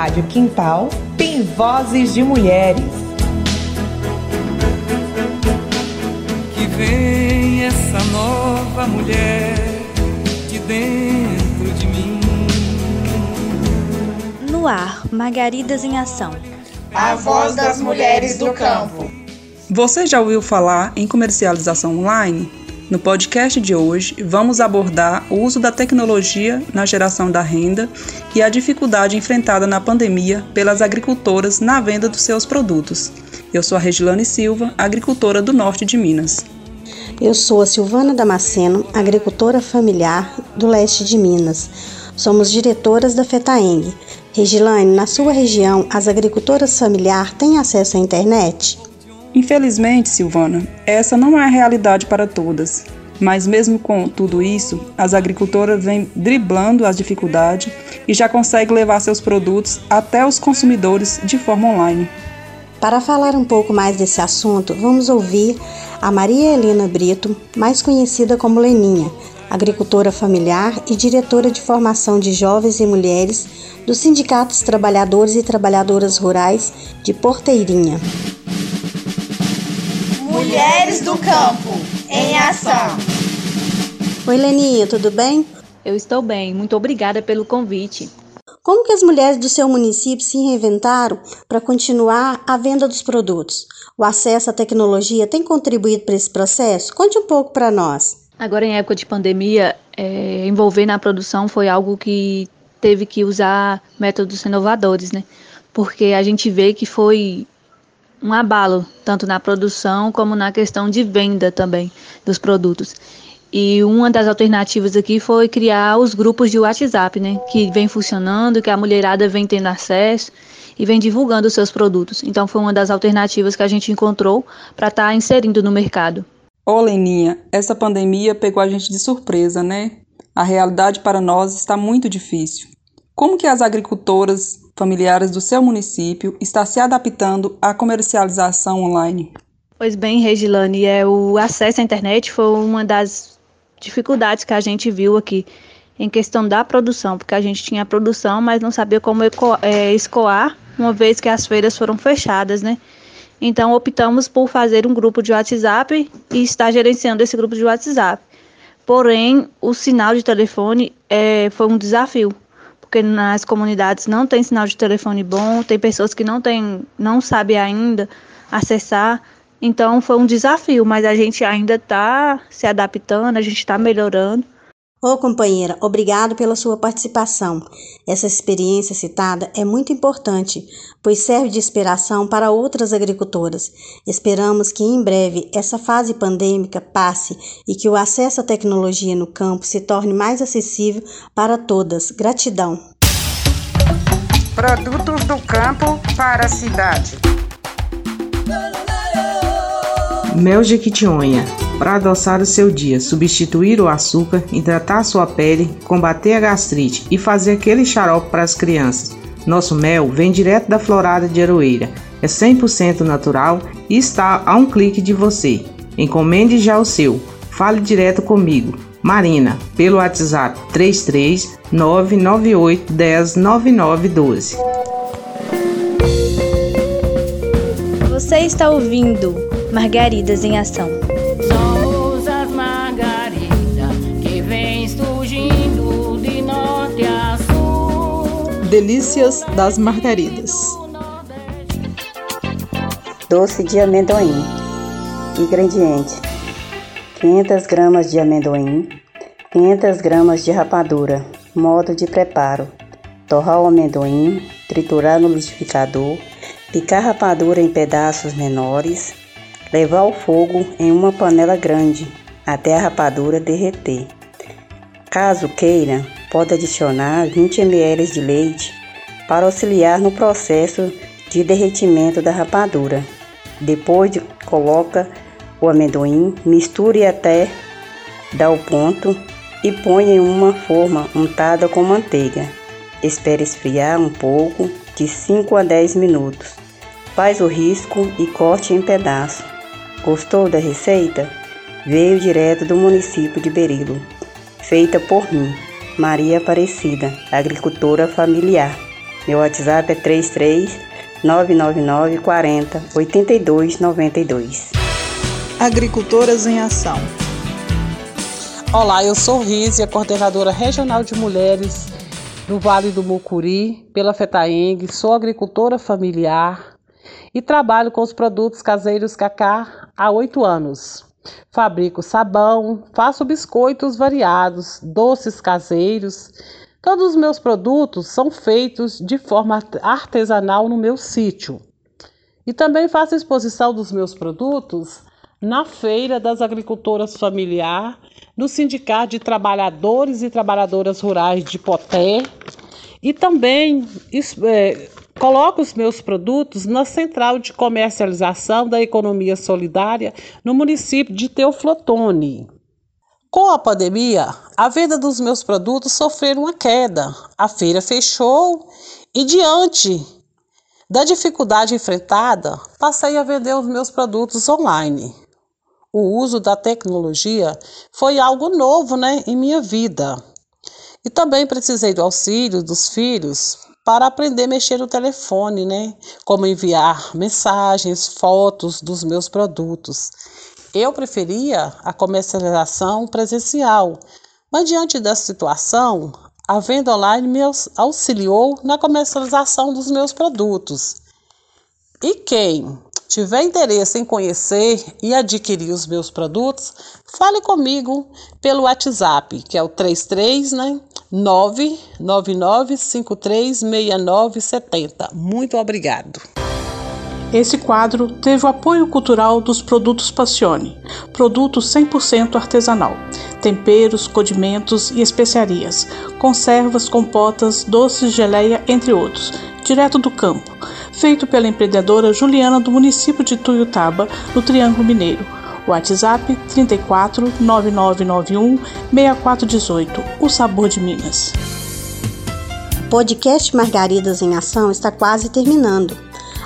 Rádio Quintal tem vozes de mulheres. Que vem essa nova mulher de dentro de mim. No ar, Margaridas em Ação. A voz das mulheres do campo. Você já ouviu falar em comercialização online? No podcast de hoje, vamos abordar o uso da tecnologia na geração da renda e a dificuldade enfrentada na pandemia pelas agricultoras na venda dos seus produtos. Eu sou a Regilane Silva, agricultora do norte de Minas. Eu sou a Silvana Damasceno, agricultora familiar do leste de Minas. Somos diretoras da FETAENG. Regilane, na sua região, as agricultoras familiar têm acesso à internet? Infelizmente, Silvana, essa não é a realidade para todas. Mas mesmo com tudo isso, as agricultoras vêm driblando as dificuldades e já conseguem levar seus produtos até os consumidores de forma online. Para falar um pouco mais desse assunto, vamos ouvir a Maria Helena Brito, mais conhecida como Leninha, agricultora familiar e diretora de formação de jovens e mulheres do Sindicato Trabalhadores e Trabalhadoras Rurais de Porteirinha. Mulheres do Campo, em ação. Oi, Leninha, tudo bem? Eu estou bem, muito obrigada pelo convite. Como que as mulheres do seu município se reinventaram para continuar a venda dos produtos? O acesso à tecnologia tem contribuído para esse processo? Conte um pouco para nós. Agora, em época de pandemia, é, envolver na produção foi algo que teve que usar métodos inovadores, né? Porque a gente vê que foi um abalo, tanto na produção como na questão de venda também dos produtos. E uma das alternativas aqui foi criar os grupos de WhatsApp, né, que vem funcionando, que a mulherada vem tendo acesso e vem divulgando os seus produtos. Então foi uma das alternativas que a gente encontrou para estar tá inserindo no mercado. Ô Leninha, essa pandemia pegou a gente de surpresa, né? A realidade para nós está muito difícil. Como que as agricultoras familiares do seu município está se adaptando à comercialização online? Pois bem, Regilane, é, o acesso à internet foi uma das dificuldades que a gente viu aqui em questão da produção, porque a gente tinha produção, mas não sabia como é, escoar, uma vez que as feiras foram fechadas, né? Então optamos por fazer um grupo de WhatsApp e estar gerenciando esse grupo de WhatsApp. Porém, o sinal de telefone é, foi um desafio, porque nas comunidades não tem sinal de telefone bom, tem pessoas que não tem, não sabem ainda acessar. Então foi um desafio, mas a gente ainda está se adaptando, a gente está melhorando. Ô companheira, obrigado pela sua participação. Essa experiência citada é muito importante, pois serve de inspiração para outras agricultoras. Esperamos que em breve essa fase pandêmica passe e que o acesso à tecnologia no campo se torne mais acessível para todas. Gratidão. Produtos do campo para a cidade. Mel Jequitinhonha para adoçar o seu dia, substituir o açúcar, hidratar sua pele, combater a gastrite e fazer aquele xarope para as crianças. Nosso mel vem direto da florada de Aroeira, é 100% natural e está a um clique de você. Encomende já o seu. Fale direto comigo, Marina, pelo WhatsApp 33 998 10 9912. Você está ouvindo Margaridas em Ação. Delícias das Margaridas. Doce de amendoim. Ingrediente: 500 gramas de amendoim, 500 gramas de rapadura. Modo de preparo: torrar o amendoim, triturar no liquidificador, picar a rapadura em pedaços menores, levar ao fogo em uma panela grande até a rapadura derreter. Caso queira, pode adicionar 20 ml de leite para auxiliar no processo de derretimento da rapadura. Depois de, coloca o amendoim, misture até dar o ponto e põe em uma forma untada com manteiga. Espere esfriar um pouco, de 5 a 10 minutos. Faz o risco e corte em pedaços. Gostou da receita? Veio direto do município de Berilo feita por mim, Maria Aparecida, agricultora familiar. Meu WhatsApp é 33 999 40 82 92. Agricultoras em Ação. Olá, eu sou Rízia, coordenadora regional de mulheres do Vale do Mucuri, pela FETAENG, sou agricultora familiar e trabalho com os produtos caseiros Cacá há oito anos. Fabrico sabão, faço biscoitos variados, doces caseiros. Todos os meus produtos são feitos de forma artesanal no meu sítio. E também faço exposição dos meus produtos na Feira das Agricultoras Familiar, no Sindicato de Trabalhadores e Trabalhadoras Rurais de Poté. E também é, Coloco os meus produtos na central de comercialização da economia solidária no município de Teoflotone. Com a pandemia, a venda dos meus produtos sofreu uma queda. A feira fechou e, diante da dificuldade enfrentada, passei a vender os meus produtos online. O uso da tecnologia foi algo novo né, em minha vida. E também precisei do auxílio dos filhos para aprender a mexer no telefone, né? Como enviar mensagens, fotos dos meus produtos. Eu preferia a comercialização presencial, mas diante da situação, a venda online me auxiliou na comercialização dos meus produtos. E quem tiver interesse em conhecer e adquirir os meus produtos, fale comigo pelo WhatsApp, que é o 33, né? 999536970. Muito obrigado. Esse quadro teve o apoio cultural dos Produtos Passione, produto 100% artesanal, temperos, condimentos e especiarias, conservas, compotas, doces, geleia, entre outros, direto do campo, feito pela empreendedora Juliana do município de Tuiutaba, no Triângulo Mineiro WhatsApp 34 9991 6418. O sabor de Minas. O podcast Margaridas em Ação está quase terminando.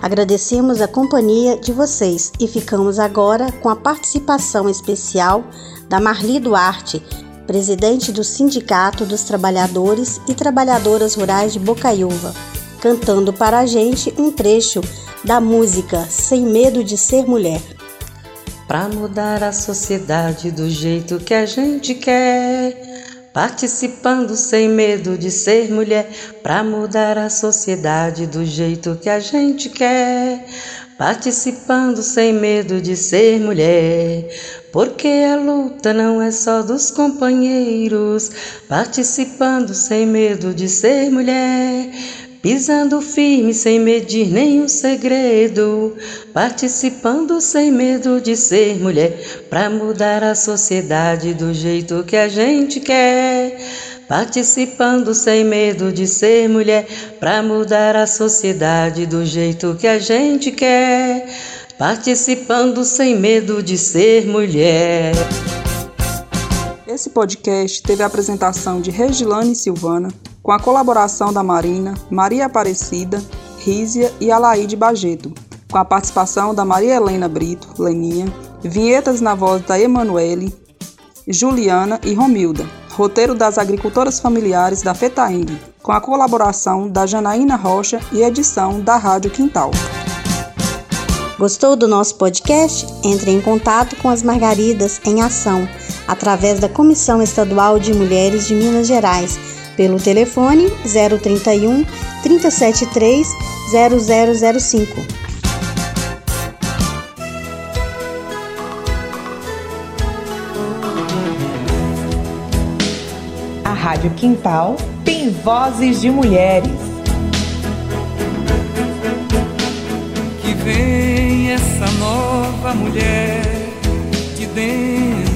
Agradecemos a companhia de vocês e ficamos agora com a participação especial da Marli Duarte, presidente do Sindicato dos Trabalhadores e Trabalhadoras Rurais de Bocaiúva, cantando para a gente um trecho da música Sem Medo de Ser Mulher para mudar a sociedade do jeito que a gente quer. Participando sem medo de ser mulher, para mudar a sociedade do jeito que a gente quer. Participando sem medo de ser mulher, porque a luta não é só dos companheiros. Participando sem medo de ser mulher, pisando firme sem medir nenhum segredo, participando sem medo de ser mulher, para mudar a sociedade do jeito que a gente quer. Participando sem medo de ser mulher, para mudar a sociedade do jeito que a gente quer. Participando sem medo de ser mulher. Esse podcast teve a apresentação de Regilane Silvana, com a colaboração da Marina, Maria Aparecida, Rízia e Alaide Bajeto, com a participação da Maria Helena Brito, Leninha, vinhetas na voz da Emanuele, Juliana e Romilda, roteiro das agricultoras familiares da FETAING, com a colaboração da Janaína Rocha e edição da Rádio Quintal. Gostou do nosso podcast? Entre em contato com as Margaridas em Ação, através da Comissão Estadual de Mulheres de Minas Gerais pelo telefone 031 373 0005. A Rádio Quintal tem vozes de mulheres. Que vem essa nova mulher de dentro